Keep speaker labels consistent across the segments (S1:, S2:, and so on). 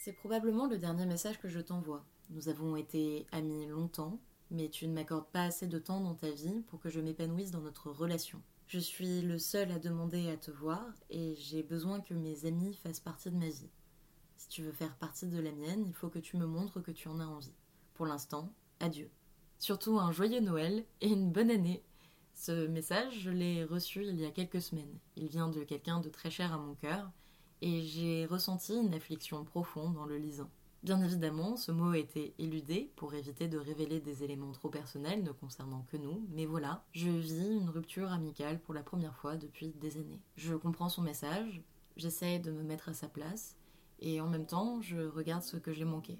S1: C'est probablement le dernier message que je t'envoie. Nous avons été amis longtemps, mais tu ne m'accordes pas assez de temps dans ta vie pour que je m'épanouisse dans notre relation. Je suis le seul à demander à te voir et j'ai besoin que mes amis fassent partie de ma vie. Si tu veux faire partie de la mienne, il faut que tu me montres que tu en as envie. Pour l'instant, adieu. Surtout un joyeux Noël et une bonne année. Ce message, je l'ai reçu il y a quelques semaines. Il vient de quelqu'un de très cher à mon cœur et j'ai ressenti une affliction profonde en le lisant. Bien évidemment, ce mot été éludé pour éviter de révéler des éléments trop personnels ne concernant que nous, mais voilà, je vis une rupture amicale pour la première fois depuis des années. Je comprends son message, j'essaie de me mettre à sa place, et en même temps, je regarde ce que j'ai manqué.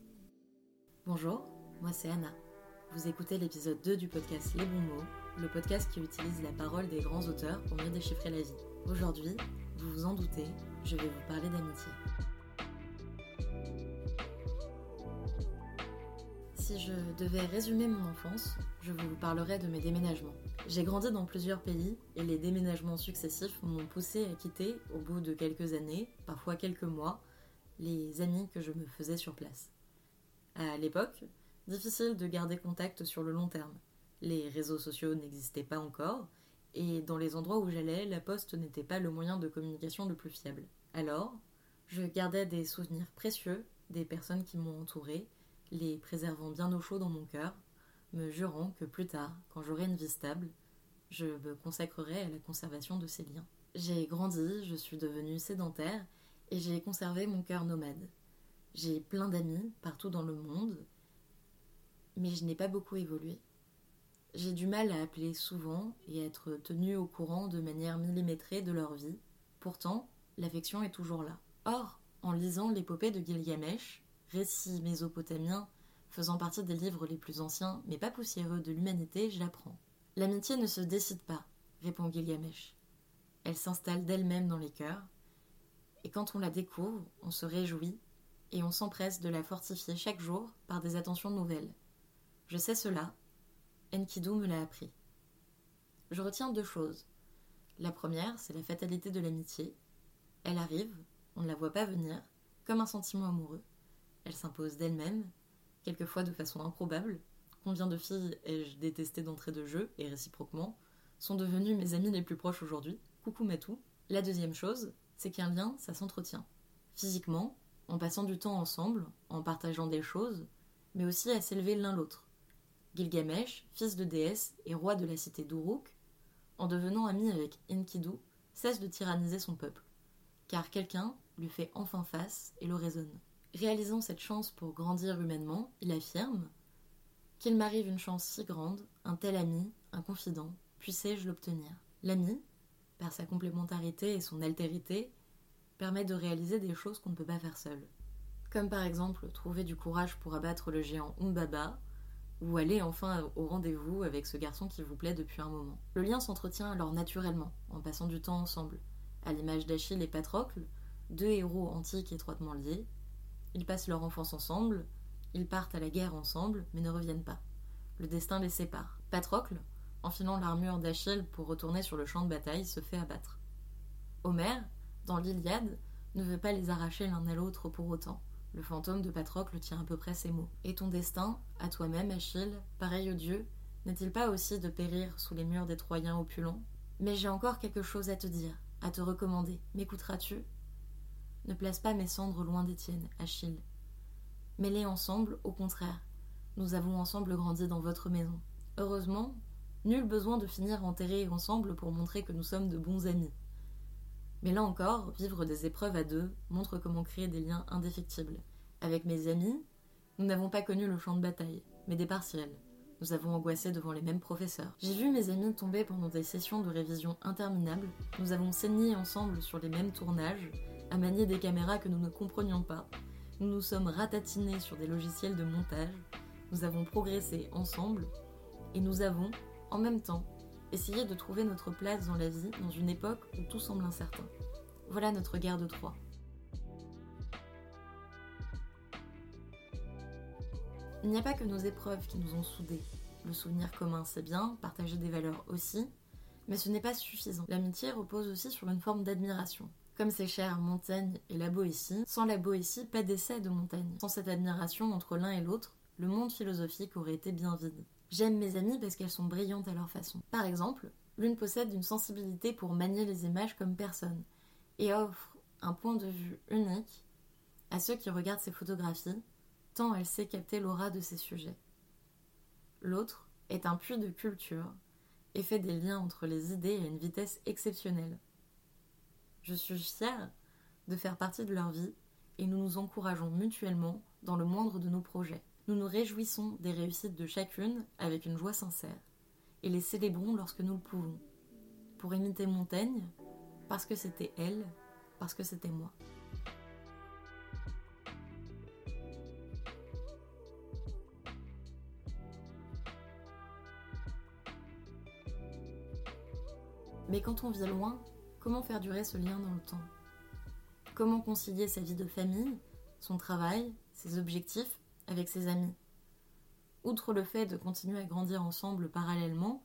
S1: Bonjour, moi c'est Anna. Vous écoutez l'épisode 2 du podcast Les bons mots, le podcast qui utilise la parole des grands auteurs pour mieux déchiffrer la vie. Aujourd'hui, vous vous en doutez, je vais vous parler d'amitié. Si je devais résumer mon enfance, je vous parlerais de mes déménagements. J'ai grandi dans plusieurs pays et les déménagements successifs m'ont poussé à quitter, au bout de quelques années, parfois quelques mois, les amis que je me faisais sur place. À l'époque, difficile de garder contact sur le long terme. Les réseaux sociaux n'existaient pas encore, et dans les endroits où j'allais, la poste n'était pas le moyen de communication le plus fiable. Alors, je gardais des souvenirs précieux des personnes qui m'ont entouré, les préservant bien au chaud dans mon cœur, me jurant que plus tard, quand j'aurai une vie stable, je me consacrerai à la conservation de ces liens. J'ai grandi, je suis devenue sédentaire, et j'ai conservé mon cœur nomade. J'ai plein d'amis partout dans le monde, mais je n'ai pas beaucoup évolué. J'ai du mal à appeler souvent et à être tenu au courant de manière millimétrée de leur vie. Pourtant, l'affection est toujours là. Or, en lisant l'épopée de Gilgamesh, récit mésopotamien faisant partie des livres les plus anciens mais pas poussiéreux de l'humanité, je l'apprends. L'amitié ne se décide pas, répond Gilgamesh. Elle s'installe d'elle-même dans les cœurs, et quand on la découvre, on se réjouit et on s'empresse de la fortifier chaque jour par des attentions nouvelles. Je sais cela, Enkidu me l'a appris. Je retiens deux choses. La première, c'est la fatalité de l'amitié. Elle arrive, on ne la voit pas venir, comme un sentiment amoureux. Elle s'impose d'elle-même, quelquefois de façon improbable. Combien de filles ai-je détesté d'entrée de jeu, et réciproquement, sont devenues mes amies les plus proches aujourd'hui? Coucou Matou. La deuxième chose, c'est qu'un lien, ça s'entretient. Physiquement, en passant du temps ensemble, en partageant des choses, mais aussi à s'élever l'un l'autre. Gilgamesh, fils de déesse et roi de la cité d'Uruk, en devenant ami avec Enkidu, cesse de tyranniser son peuple, car quelqu'un lui fait enfin face et le raisonne. Réalisant cette chance pour grandir humainement, il affirme Qu'il m'arrive une chance si grande, un tel ami, un confident, puissé-je l'obtenir? L'ami, par sa complémentarité et son altérité, permet de réaliser des choses qu'on ne peut pas faire seul. Comme par exemple trouver du courage pour abattre le géant Umbaba, ou aller enfin au rendez-vous avec ce garçon qui vous plaît depuis un moment. Le lien s'entretient alors naturellement, en passant du temps ensemble. À l'image d'Achille et Patrocle, deux héros antiques étroitement liés, ils passent leur enfance ensemble, ils partent à la guerre ensemble, mais ne reviennent pas. Le destin les sépare. Patrocle, enfilant l'armure d'Achille pour retourner sur le champ de bataille, se fait abattre. Homère, dans l'Iliade, ne veut pas les arracher l'un à l'autre pour autant. Le fantôme de Patrocle tient à peu près ces mots. Et ton destin, à toi-même, Achille, pareil au Dieu, n'est-il pas aussi de périr sous les murs des Troyens opulents? Mais j'ai encore quelque chose à te dire, à te recommander. M'écouteras-tu? Ne place pas mes cendres loin des tiennes, Achille. Mets-les ensemble, au contraire. Nous avons ensemble grandi dans votre maison. Heureusement, nul besoin de finir enterrés ensemble pour montrer que nous sommes de bons amis. Mais là encore, vivre des épreuves à deux montre comment créer des liens indéfectibles. Avec mes amis, nous n'avons pas connu le champ de bataille, mais des partiels. Nous avons angoissé devant les mêmes professeurs. J'ai vu mes amis tomber pendant des sessions de révision interminables. Nous avons saigné ensemble sur les mêmes tournages, à manier des caméras que nous ne comprenions pas. Nous nous sommes ratatinés sur des logiciels de montage. Nous avons progressé ensemble. Et nous avons, en même temps, Essayer de trouver notre place dans la vie dans une époque où tout semble incertain. Voilà notre guerre de Troie. Il n'y a pas que nos épreuves qui nous ont soudés. Le souvenir commun, c'est bien, partager des valeurs aussi, mais ce n'est pas suffisant. L'amitié repose aussi sur une forme d'admiration. Comme c'est cher Montaigne et la Boétie, sans la Boétie, pas d'essai de Montaigne. Sans cette admiration entre l'un et l'autre, le monde philosophique aurait été bien vide. J'aime mes amies parce qu'elles sont brillantes à leur façon. Par exemple, l'une possède une sensibilité pour manier les images comme personne et offre un point de vue unique à ceux qui regardent ses photographies, tant elle sait capter l'aura de ses sujets. L'autre est un puits de culture et fait des liens entre les idées à une vitesse exceptionnelle. Je suis fière de faire partie de leur vie et nous nous encourageons mutuellement dans le moindre de nos projets. Nous nous réjouissons des réussites de chacune avec une joie sincère et les célébrons lorsque nous le pouvons. Pour imiter Montaigne, parce que c'était elle, parce que c'était moi. Mais quand on vit loin, comment faire durer ce lien dans le temps? Comment concilier sa vie de famille, son travail, ses objectifs avec ses amis Outre le fait de continuer à grandir ensemble parallèlement,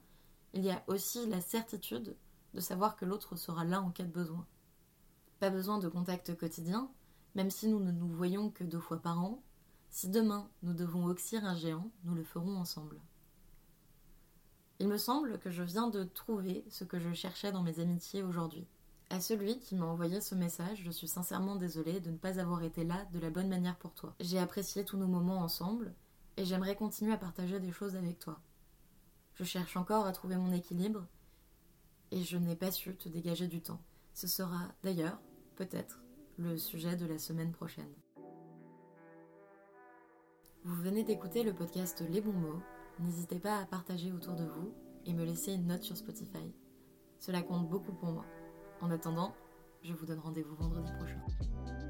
S1: il y a aussi la certitude de savoir que l'autre sera là en cas de besoin. Pas besoin de contact quotidien, même si nous ne nous voyons que deux fois par an. Si demain nous devons oxyre un géant, nous le ferons ensemble. Il me semble que je viens de trouver ce que je cherchais dans mes amitiés aujourd'hui. À celui qui m'a envoyé ce message, je suis sincèrement désolée de ne pas avoir été là de la bonne manière pour toi. J'ai apprécié tous nos moments ensemble et j'aimerais continuer à partager des choses avec toi. Je cherche encore à trouver mon équilibre et je n'ai pas su te dégager du temps. Ce sera d'ailleurs, peut-être, le sujet de la semaine prochaine. Vous venez d'écouter le podcast Les bons mots N'hésitez pas à partager autour de vous et me laisser une note sur Spotify. Cela compte beaucoup pour moi. En attendant, je vous donne rendez-vous vendredi prochain.